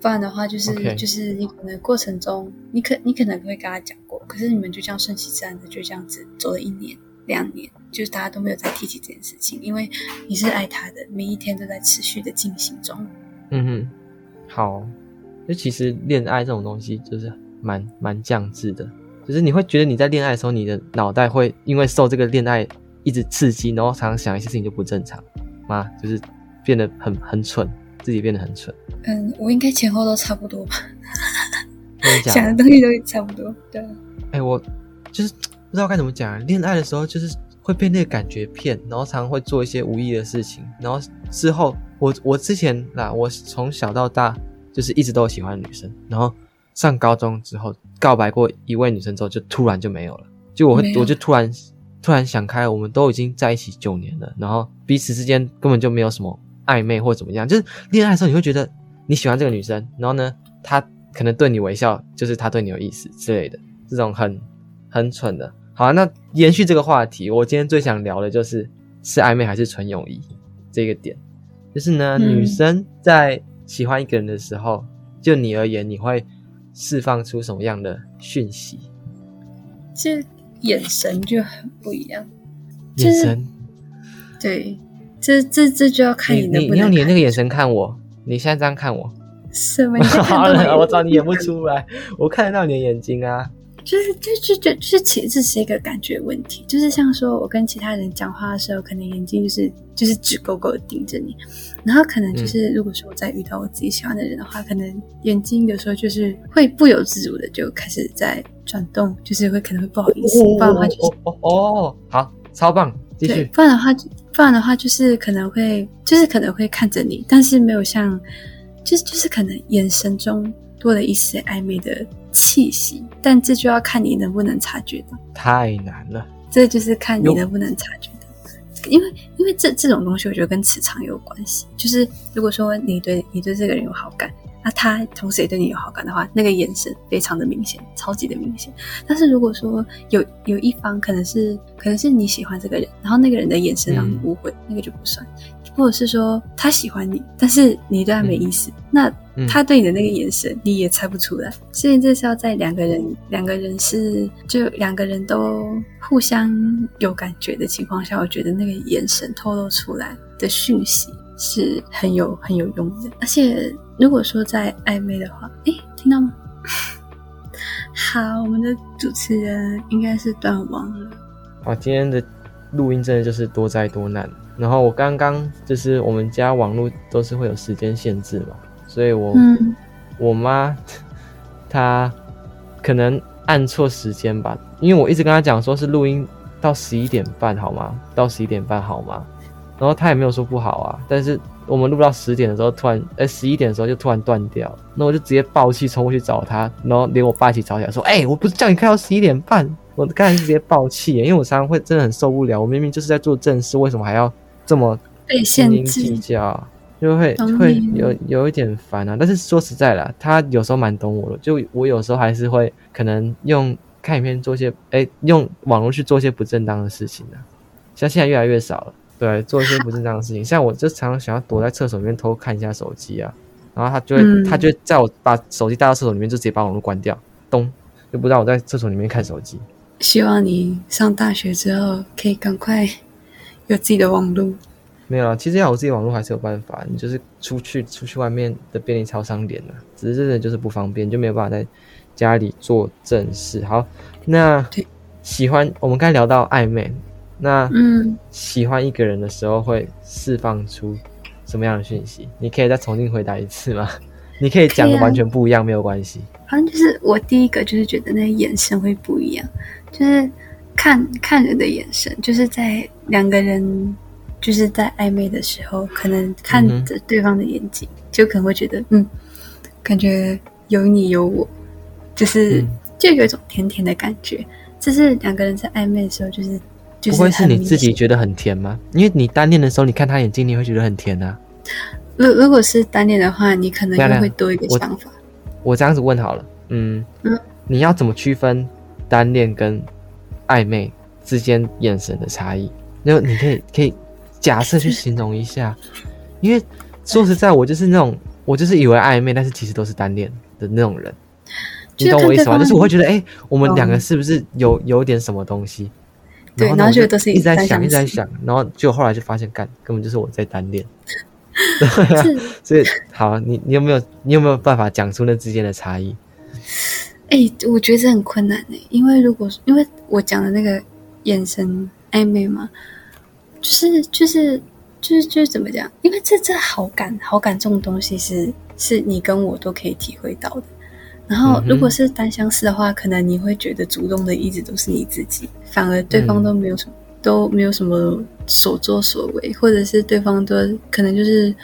不然的话就是 Okay. 就是你可能过程中你可你可能会跟他讲过，可是你们就这样顺其自然的就这样子走了一年两年，就是大家都没有再提起这件事情，因为你是爱他的，每一天都在持续的进行中。嗯哼，好，那其实恋爱这种东西就是蛮蛮降智的。就是你会觉得你在恋爱的时候，你的脑袋会因为受这个恋爱一直刺激，然后常常想一些事情就不正常吗？就是变得很很蠢，自己变得很蠢。嗯，我应该前后都差不多吧。想的东西都差不多。对。哎、欸，我就是不知道该怎么讲。恋爱的时候就是会被那个感觉骗，然后常常会做一些无意的事情，然后之后我我之前啦，我从小到大就是一直都有喜欢女生，然后。上高中之后，告白过一位女生之后，就突然就没有了。就我会，我就突然突然想开，我们都已经在一起九年了，然后彼此之间根本就没有什么暧昧或怎么样。就是恋爱的时候，你会觉得你喜欢这个女生，然后呢，她可能对你微笑，就是她对你有意思之类的，这种很很蠢的。好啊，那延续这个话题，我今天最想聊的就是是暧昧还是纯友谊这个点。就是呢，嗯、女生在喜欢一个人的时候，就你而言，你会。释放出什么样的讯息？这眼神就很不一样。眼神，对，这这这就要看你能不能。你你用你那个眼神看我，你现在这样看我，什么？好了，我找你演不出来，我看得到你的眼睛啊。就是就就就就是其实这是一个感觉问题，就是像说我跟其他人讲话的时候，可能眼睛就是就是直勾勾的盯着你，然后可能就是如果说我再遇到我自己喜欢的人的话，嗯、可能眼睛有时候就是会不由自主的就开始在转动，就是会可能会不好意思，不然的话就是哦哦，哦，好，超棒，继续。不然的话，不然的话就是可能会就是可能会看着你，但是没有像就是就是可能眼神中多了一丝暧昧的。气息，但这就要看你能不能察觉到。太难了，这就是看你能不能察觉到。因为，因为这这种东西，我觉得跟磁场有关系。就是如果说你对你对这个人有好感，啊，那他同时也对你有好感的话，那个眼神非常的明显，超级的明显。但是如果说有有一方可能是可能是你喜欢这个人，然后那个人的眼神让你误会，嗯、那个就不算。或者是说他喜欢你，但是你对他没意思，嗯、那他对你的那个眼神你也猜不出来。所以这是要在两个人两个人是就两个人都互相有感觉的情况下，我觉得那个眼神透露出来的讯息是很有很有用的。而且如果说在暧昧的话，诶，听到吗？好，我们的主持人应该是断网了。好，今天的录音真的就是多灾多难。然后我刚刚就是我们家网络都是会有时间限制嘛，所以我、嗯、我妈 她可能按错时间吧，因为我一直跟她讲说是录音到十一点半好吗？到十一点半好吗？然后她也没有说不好啊，但是我们录到十点的时候突然，哎十一点的时候就突然断掉，那我就直接爆气冲过去找她，然后连我爸一起吵起来说，哎，我不是叫你开到十一点半，我刚才是直接爆气，因为我常常会真的很受不了，我明明就是在做正事，为什么还要？这么斤斤计较，就会会有有一点烦啊。但是说实在的，他有时候蛮懂我的。就我有时候还是会可能用看影片做一些，哎，用网络去做一些不正当的事情的。像现在越来越少了，对，做一些不正当的事情。像我就常常想要躲在厕所里面偷看一下手机啊，然后他就会，嗯、他就在我把手机带到厕所里面，就直接把网络关掉，咚，就不让我在厕所里面看手机。希望你上大学之后可以赶快。有自己的网络？没有啊，其实要有自己的网络还是有办法。你就是出去出去外面的便利超商点了，只是真的就是不方便，就没有办法在家里做正事。好，那喜欢我们刚才聊到暧昧，那嗯，喜欢一个人的时候会释放出什么样的讯息？你可以再重新回答一次吗？你可以讲的完全不一样，没有关系。反正就是我第一个就是觉得那个眼神会不一样，就是。看看人的眼神，就是在两个人就是在暧昧的时候，可能看着对方的眼睛，嗯、就可能会觉得，嗯，感觉有你有我，就是、嗯、就有一种甜甜的感觉。这是两个人在暧昧的时候，就是就是。不会是你自己觉得很甜吗？因为你单恋的时候，你看他眼睛，你会觉得很甜啊。如如果是单恋的话，你可能又会多一个想法。我，我这样子问好了，嗯嗯，你要怎么区分单恋跟？暧昧之间眼神的差异，那你可以可以假设去形容一下，因为说实在，我就是那种我就是以为暧昧，但是其实都是单恋的那种人，你懂我意思吗？就是我会觉得，哎、欸，我们两个是不是有有点什么东西？对，然后就都是一直在想，一直在想，然后就后来就发现，干根本就是我在单恋。对啊，所以好，你你有没有你有没有办法讲出那之间的差异？哎、欸，我觉得这很困难哎，因为如果因为我讲的那个眼神暧昧嘛，就是就是就是就是怎么讲？因为这这好感好感这种东西是是你跟我都可以体会到的。然后如果是单相思的话，可能你会觉得主动的一直都是你自己，反而对方都没有什么、嗯、都没有什么所作所为，或者是对方都可能就是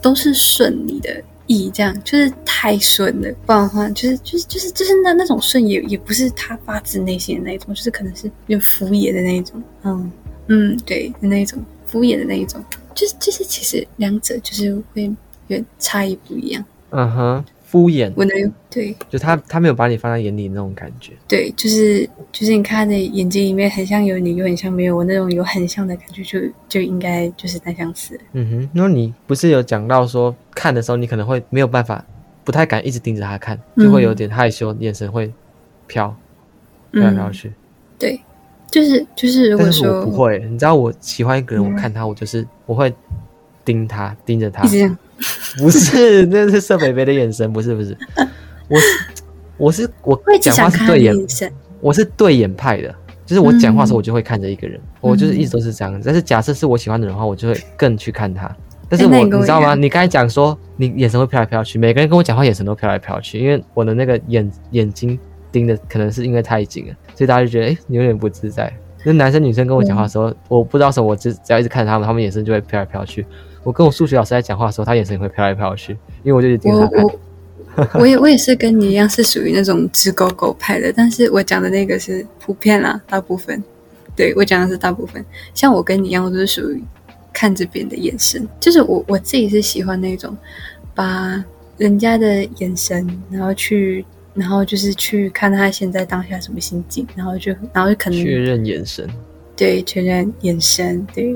都是顺你的。意这样就是太顺了，不然的话就是就是就是就是那那种顺也也不是他发自内心的那一种，就是可能是有敷衍的那一种，嗯。嗯，对的那一种敷衍的那一种，就是就是其实两者就是会有差异不一样，嗯哼。敷衍，我能对，就他他没有把你放在眼里那种感觉，对，就是就是你看他的眼睛里面很像有你，又很像没有我那种有很像的感觉，就就应该就是单相思。嗯哼，那你不是有讲到说看的时候你可能会没有办法，不太敢一直盯着他看，就会有点害羞，嗯、眼神会飘飘来飘去。对，就是就是如果说我不会，你知道我喜欢一个人，我看他，我就是我会盯他，盯着他。不是，那是色北北的眼神，不是不是，我我是我讲话是对眼，我是对眼派的，就是我讲话的时候我就会看着一个人，嗯、我就是一直都是这样。但是假设是我喜欢的人的话，我就会更去看他。但是我、欸、你，你知道吗？你刚才讲说你眼神会飘来飘去，每个人跟我讲话眼神都飘来飘去，因为我的那个眼眼睛盯的可能是因为太紧了，所以大家就觉得哎、欸，你有点不自在。那男生女生跟我讲话的时候，嗯、我不知道什么，我只只要一直看着他们，他们眼神就会飘来飘去。我跟我数学老师在讲话的时候，他眼神也会飘来飘去，因为我就盯着他看。我我，我也我也是跟你一样，是属于那种直勾勾派的。但是我讲的那个是普遍啦，大部分。对，我讲的是大部分。像我跟你一样，我都是属于看着别人的眼神。就是我我自己是喜欢那种把人家的眼神，然后去，然后就是去看他现在当下什么心境，然后就，然后就可能确认眼神，对，确认眼神，对，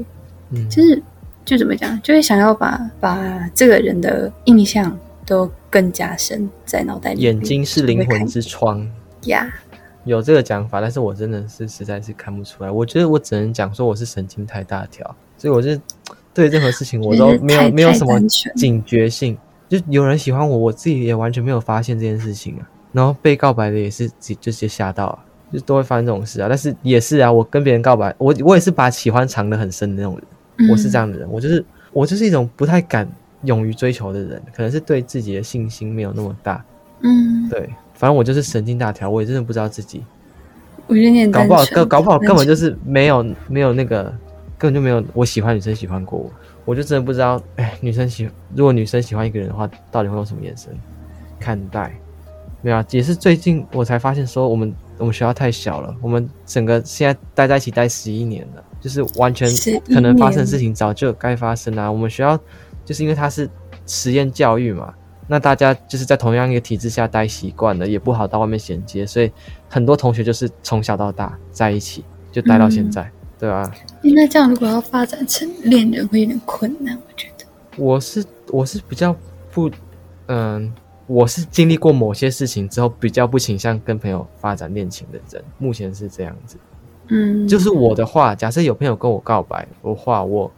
嗯，就是就怎么讲，就会想要把把这个人的印象都更加深在脑袋里。眼睛是灵魂之窗呀，yeah. 有这个讲法，但是我真的是实在是看不出来。我觉得我只能讲说我是神经太大条，所以我就 对任何事情我都没有没有什么警觉性。就有人喜欢我，我自己也完全没有发现这件事情啊。然后被告白的也是直就直接吓到啊，就都会发生这种事啊。但是也是啊，我跟别人告白，我我也是把喜欢藏得很深的那种人。嗯、我是这样的人，我就是我就是一种不太敢勇于追求的人，可能是对自己的信心没有那么大。嗯，对，反正我就是神经大条，我也真的不知道自己。我有点搞不好，搞搞不好根本就是没有没有那个，根本就没有我喜欢女生喜欢过我。我就真的不知道，哎，女生喜如果女生喜欢一个人的话，到底会用什么眼神看待？没有啊，也是最近我才发现，说我们我们学校太小了，我们整个现在待在一起待十一年了，就是完全可能发生的事情早就该发生啊。我们学校就是因为它是实验教育嘛，那大家就是在同样一个体制下待习惯了，也不好到外面衔接，所以很多同学就是从小到大在一起，就待到现在。嗯对啊，那这样如果要发展成恋人会有点困难，我觉得。我是我是比较不，嗯，我是经历过某些事情之后比较不倾向跟朋友发展恋情的人，目前是这样子。嗯，就是我的话，假设有朋友跟我告白的话，我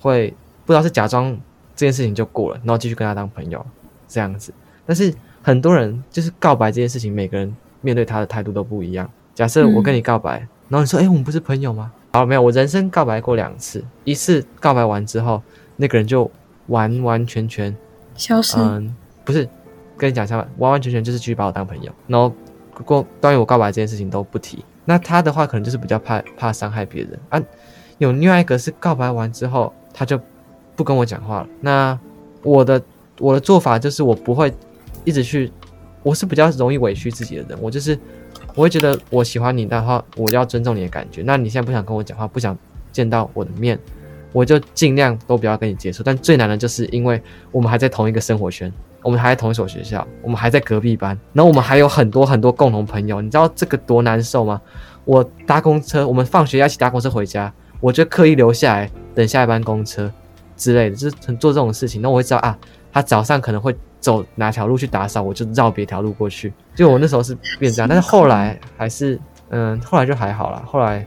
会不知道是假装这件事情就过了，然后继续跟他当朋友这样子。但是很多人就是告白这件事情，每个人面对他的态度都不一样。假设我跟你告白，嗯、然后你说：“哎，我们不是朋友吗？”好，没有，我人生告白过两次，一次告白完之后，那个人就完完全全消失。嗯，不是，跟你讲一下，完完全全就是继续把我当朋友，然后过关于我告白这件事情都不提。那他的话可能就是比较怕怕伤害别人啊。有另外一个是告白完之后，他就不跟我讲话了。那我的我的做法就是我不会一直去，我是比较容易委屈自己的人，我就是。我会觉得我喜欢你的话，我要尊重你的感觉。那你现在不想跟我讲话，不想见到我的面，我就尽量都不要跟你接触。但最难的就是，因为我们还在同一个生活圈，我们还在同一所学校，我们还在隔壁班，然后我们还有很多很多共同朋友。你知道这个多难受吗？我搭公车，我们放学要一起搭公车回家，我就刻意留下来等下一班公车之类的，就是做这种事情。那我会知道啊，他早上可能会。走哪条路去打扫，我就绕别条路过去。就我那时候是变这样，但是后来还是，嗯，后来就还好了。后来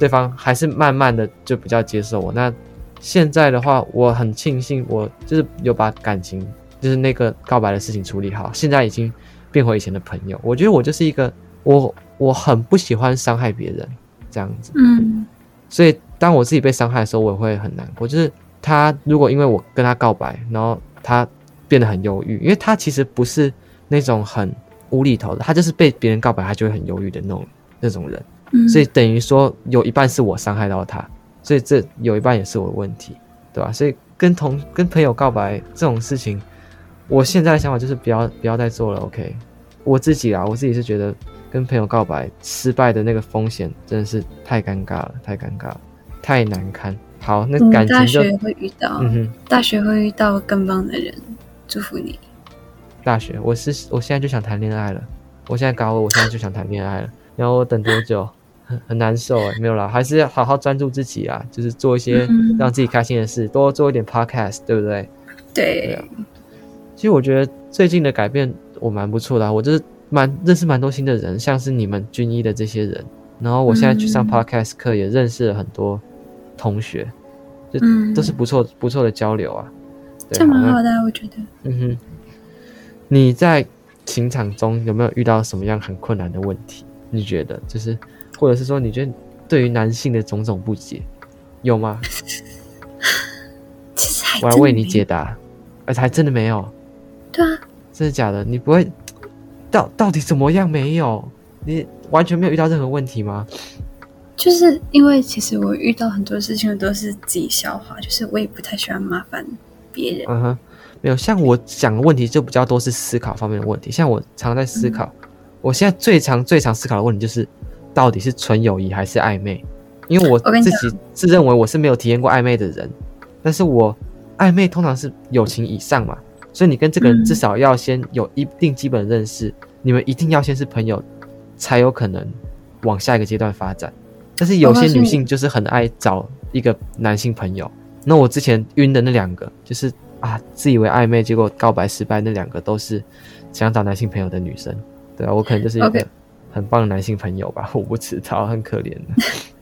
对方还是慢慢的就比较接受我。那现在的话，我很庆幸，我就是有把感情，就是那个告白的事情处理好。现在已经变回以前的朋友。我觉得我就是一个，我我很不喜欢伤害别人这样子。嗯。所以当我自己被伤害的时候，我也会很难过。就是他如果因为我跟他告白，然后他。变得很忧郁，因为他其实不是那种很无厘头的，他就是被别人告白，他就会很忧郁的那种那种人。嗯，所以等于说有一半是我伤害到他，所以这有一半也是我的问题，对吧？所以跟同跟朋友告白这种事情，我现在的想法就是不要不要再做了。OK，我自己啊，我自己是觉得跟朋友告白失败的那个风险真的是太尴尬了，太尴尬了，太难堪。好，那感情就，大学会遇到，嗯哼，大学会遇到更棒的人。祝福你。大学，我是我现在就想谈恋爱了。我现在高二，我现在就想谈恋爱了。然后我等多久？很很难受哎，没有啦，还是要好好专注自己啊，就是做一些让自己开心的事，嗯、多做一点 podcast，对不对？对。对啊。其实我觉得最近的改变我蛮不错的，我就是蛮认识蛮多新的人，像是你们军医的这些人。然后我现在去上 podcast 课，也认识了很多同学，就都是不错不错的交流啊。这蛮好的，我觉得。嗯哼，你在情场中有没有遇到什么样很困难的问题？你觉得就是，或者是说，你觉得对于男性的种种不解，有吗？其实还我来为你解答，而且还真的没有。对啊，真的假的？你不会到到底怎么样没有？你完全没有遇到任何问题吗？就是因为其实我遇到很多事情都是自己消化，就是我也不太喜欢麻烦。别人嗯哼，没有像我讲的问题就比较多是思考方面的问题。像我常常在思考，嗯、我现在最常最常思考的问题就是，到底是纯友谊还是暧昧？因为我自己自认为我是没有体验过暧昧的人，但是我暧昧通常是友情以上嘛，所以你跟这个人至少要先有一定基本认识，嗯、你们一定要先是朋友，才有可能往下一个阶段发展。但是有些女性就是很爱找一个男性朋友。那我之前晕的那两个，就是啊，自以为暧昧，结果告白失败，那两个都是想找男性朋友的女生。对啊，我可能就是一个很棒的男性朋友吧，我不知道，很可怜的。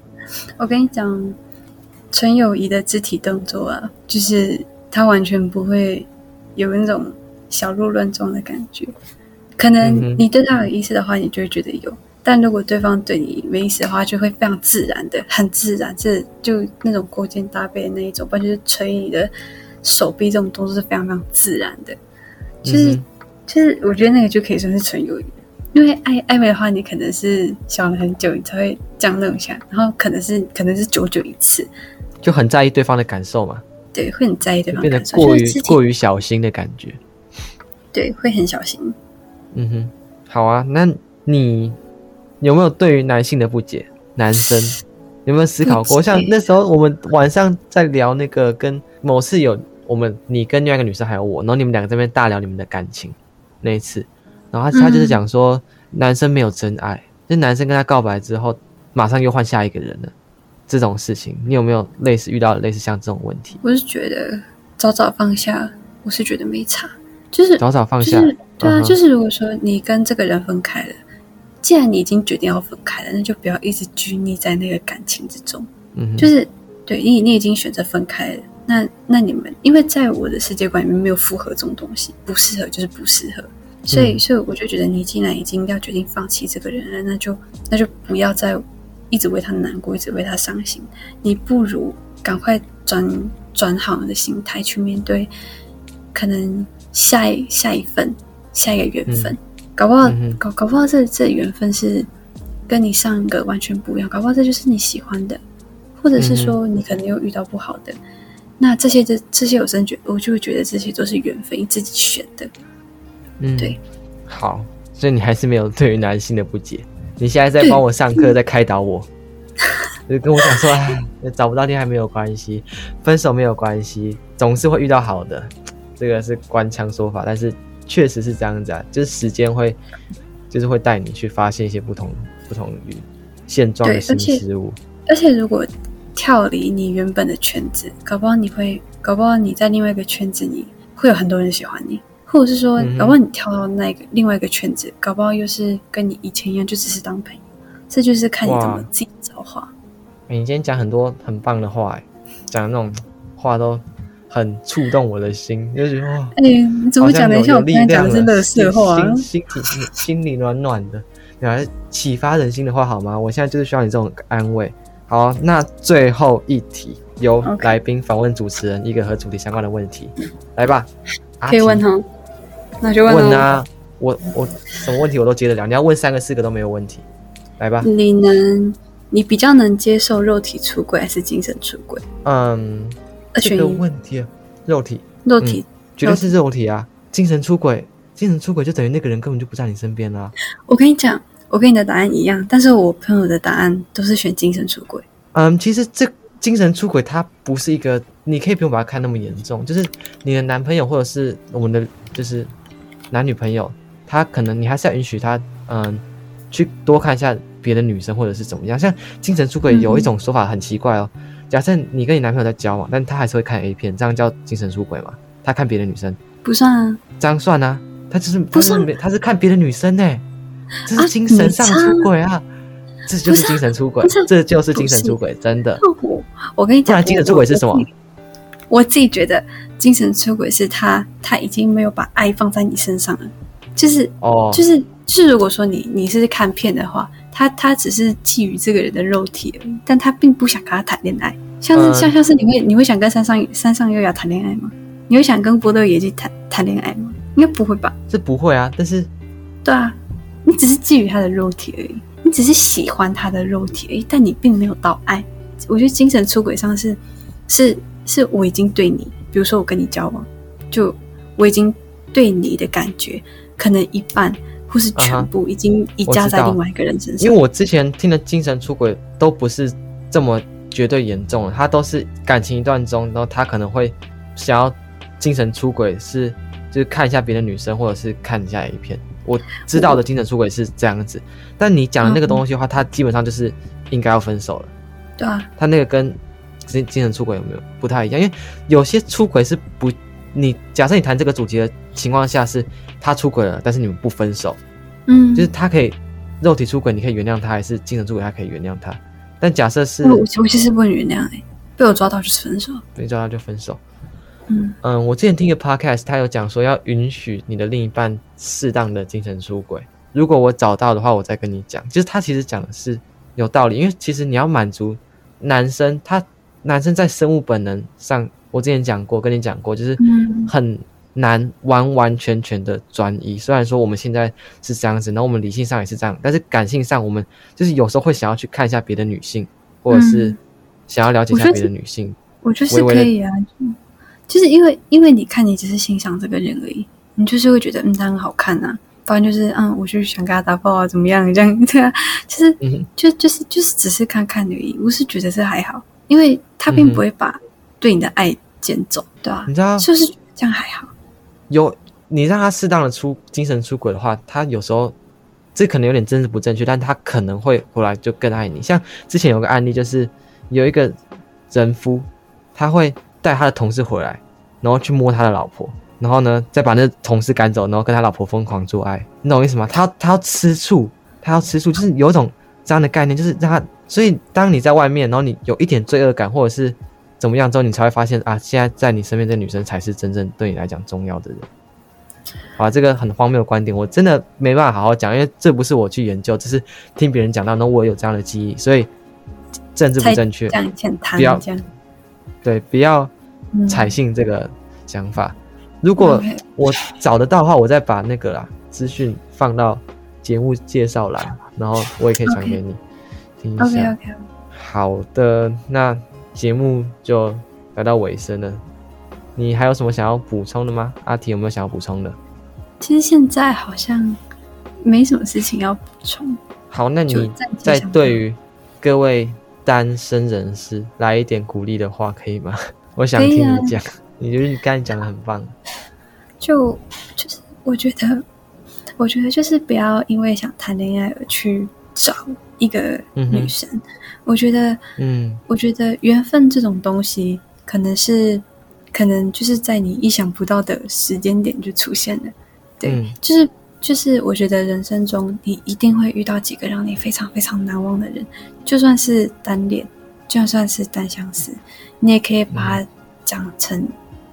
我跟你讲，纯友谊的肢体动作啊，就是他完全不会有那种小鹿乱撞的感觉。可能你对他有意思的话，你就会觉得有。但如果对方对你没意思的话，就会非常自然的，很自然，这就那种勾肩搭背的那一种，不然就是捶你的手臂，这种动作是非常非常自然的。就是，嗯、就是我觉得那个就可以算是纯友谊，因为暧暧昧的话，你可能是想了很久，你才会这样弄一下，然后可能是可能是久久一次，就很在意对方的感受嘛。对，会很在意对方变得过于过于小心的感觉。对，会很小心。嗯哼，好啊，那你。有没有对于男性的不解？男生 有没有思考过？像那时候我们晚上在聊那个，跟某次有我们你跟另外一个女生还有我，然后你们两个在那边大聊你们的感情那一次，然后他他就是讲说男生没有真爱，就男生跟他告白之后马上又换下一个人了，这种事情你有没有类似遇到类似像这种问题？我是觉得早早放下，我是觉得没差，就是早早放下，对啊，就是如果说你跟这个人分开了。既然你已经决定要分开了，那就不要一直拘泥在那个感情之中。嗯，就是对你，你已经选择分开了。那那你们，因为在我的世界观里面没有复合这种东西，不适合就是不适合。所以，嗯、所以我就觉得，你既然已经要决定放弃这个人了，那就那就不要再一直为他难过，一直为他伤心。你不如赶快转转好你的心态去面对，可能下一下一份下一个缘分。嗯搞不好，嗯、搞搞不好这这缘分是跟你上一个完全不一样。搞不好这就是你喜欢的，或者是说你可能又遇到不好的。嗯、那这些这这些，我真觉我就会觉得这些都是缘分，你自己选的。嗯，对。好，所以你还是没有对于男性的不解。你现在在帮我上课，在开导我，对就跟我讲说，哎，找不到恋爱没有关系，分手没有关系，总是会遇到好的。这个是官腔说法，但是。确实是这样子啊，就是时间会，就是会带你去发现一些不同不同于现状的新事物。而且，而且如果跳离你原本的圈子，搞不好你会，搞不好你在另外一个圈子里会有很多人喜欢你，或者是说，搞不好你跳到那个另外一个圈子，搞不好又是跟你以前一样，就只是当朋友。这就是看你怎么自己造化。欸、你今天讲很多很棒的话，讲的那种话都。很触动我的心，就是哇，哎、欸，你怎么讲的像我刚才讲的是乐色话，心心心，心里暖暖的，来启发人心的话好吗？我现在就是需要你这种安慰。好，那最后一题由来宾访问主持人一个和主题相关的问题.来吧，可以问他，那就问，问啊，我我什么问题我都接得了，你要问三个四个都没有问题，来吧。你能，你比较能接受肉体出轨还是精神出轨？嗯。这个问题啊，肉体，肉体，绝对是肉体啊！精神出轨，精神出轨就等于那个人根本就不在你身边了。我跟你讲，我跟你的答案一样，但是我朋友的答案都是选精神出轨。嗯，其实这精神出轨它不是一个，你可以不用把它看那么严重。就是你的男朋友或者是我们的就是男女朋友，他可能你还是要允许他，嗯，去多看一下别的女生或者是怎么样。像精神出轨有一种说法很奇怪哦。嗯假设你跟你男朋友在交往，但他还是会看 A 片，这样叫精神出轨吗？他看别的女生不算啊，这样算啊？他就是不是他是看别的女生呢？这是精神上出轨啊！这就是精神出轨，这就是精神出轨，真的。我跟你讲，不然精神出轨是什么？我自己觉得精神出轨是他他已经没有把爱放在你身上了，就是哦，就是就是如果说你你是看片的话。他他只是觊觎这个人的肉体而已，但他并不想跟他谈恋爱。像是、呃、像像是你会你会想跟山上山上优雅谈恋爱吗？你会想跟波多野结谈谈恋爱吗？应该不会吧？是不会啊，但是，对啊，你只是觊觎他的肉体而已，你只是喜欢他的肉体而已，但你并没有到爱。我觉得精神出轨上是是是我已经对你，比如说我跟你交往，就我已经对你的感觉可能一半。或是全部已经移加在另外一个人身上，因为我之前听的精神出轨都不是这么绝对严重的，他都是感情一段中，然后他可能会想要精神出轨，是就是看一下别的女生，或者是看一下 A 片。我知道的精神出轨是这样子，但你讲的那个东西的话，他基本上就是应该要分手了。对啊，他那个跟精精神出轨有没有不太一样？因为有些出轨是不，你假设你谈这个主题的情况下是他出轨了，但是你们不分手，嗯，就是他可以肉体出轨，你可以原谅他，还是精神出轨，他可以原谅他。但假设是，我我其实不能原谅哎、欸，被我抓到就是分手，被抓到就分手。嗯嗯，我之前听一个 podcast，他有讲说要允许你的另一半适当的精神出轨。如果我找到的话，我再跟你讲。就是他其实讲的是有道理，因为其实你要满足男生，他男生在生物本能上，我之前讲过，跟你讲过，就是很难完完全全的专一。虽然说我们现在是这样子，然后我们理性上也是这样，但是感性上，我们就是有时候会想要去看一下别的女性，或者是想要了解一下别的女性。我觉得是可以啊。就是因为，因为你看，你只是欣赏这个人而已，你就是会觉得，嗯，他很好看呐。不然就是，嗯，我就想跟他打炮啊，怎么样？这样对啊，其实，嗯，就就是就是只是看看而已，我是觉得这还好，因为他并不会把对你的爱捡走，对吧？你知道，就是这样还好。有你让他适当的出精神出轨的话，他有时候这可能有点政治不正确，但他可能会回来就更爱你。像之前有个案例，就是有一个人夫，他会。带他的同事回来，然后去摸他的老婆，然后呢，再把那同事赶走，然后跟他老婆疯狂做爱，你懂我意思吗？他他要吃醋，他要吃醋，就是有一种这样的概念，就是让他。所以当你在外面，然后你有一点罪恶感，或者是怎么样之后，你才会发现啊，现在在你身边这女生才是真正对你来讲重要的人。啊，这个很荒谬的观点，我真的没办法好好讲，因为这不是我去研究，只是听别人讲到，那我有这样的记忆，所以政治不正确，不要。对，不要采信这个想法。嗯、如果我找得到的话，我再把那个啦资讯放到节目介绍栏，然后我也可以传给你 okay. 听一下。OK OK。好的，那节目就来到尾声了。你还有什么想要补充的吗？阿提有没有想要补充的？其实现在好像没什么事情要补充。好，那你在对于各位。单身人士来一点鼓励的话可以吗？我想听你讲，啊、你觉得你刚才讲的很棒。就就是我觉得，我觉得就是不要因为想谈恋爱而去找一个女生。嗯、我觉得，嗯，我觉得缘分这种东西，可能是可能就是在你意想不到的时间点就出现了。对，嗯、就是。就是我觉得人生中你一定会遇到几个让你非常非常难忘的人，就算是单恋，就算是单相思，你也可以把它讲成，嗯、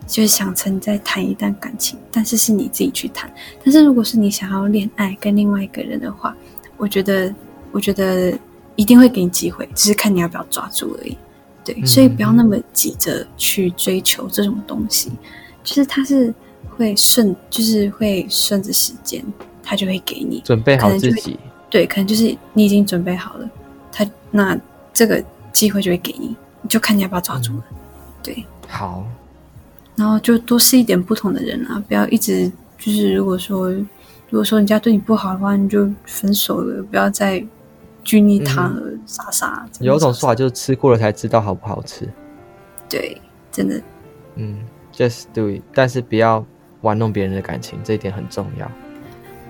就是想成你在谈一段感情，但是是你自己去谈。但是如果是你想要恋爱跟另外一个人的话，我觉得，我觉得一定会给你机会，只是看你要不要抓住而已。对，嗯、所以不要那么急着去追求这种东西，就是它是。会顺，就是会顺着时间，他就会给你准备好自己。对，可能就是你已经准备好了，他那这个机会就会给你，你就看你要不要抓住了。嗯、对，好。然后就多试一点不同的人啊，不要一直就是如果说如果说人家对你不好的话，你就分手了，不要再拘泥他了，嗯、傻傻。有一种说法就是吃过了才知道好不好吃。对，真的。嗯，just do it，但是不要。玩弄别人的感情，这一点很重要。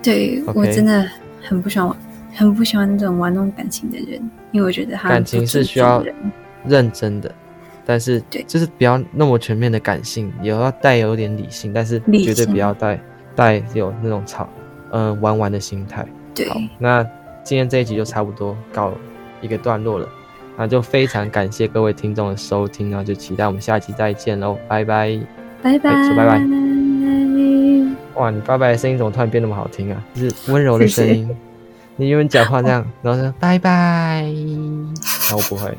对我真的很不喜欢，很不喜欢那种玩弄感情的人，因为我觉得他感情是需要认真的，但是对，就是不要那么全面的感性，也要带有点理性，但是绝对不要带带有那种吵，嗯、呃，玩玩的心态。对，那今天这一集就差不多告一个段落了，那就非常感谢各位听众的收听，然后就期待我们下期再见喽，拜拜，拜拜，说拜拜。哇，你拜拜的声音怎么突然变那么好听啊？就是温柔的声音。谢谢。你因为讲话这样，然后说拜拜，然后我不会。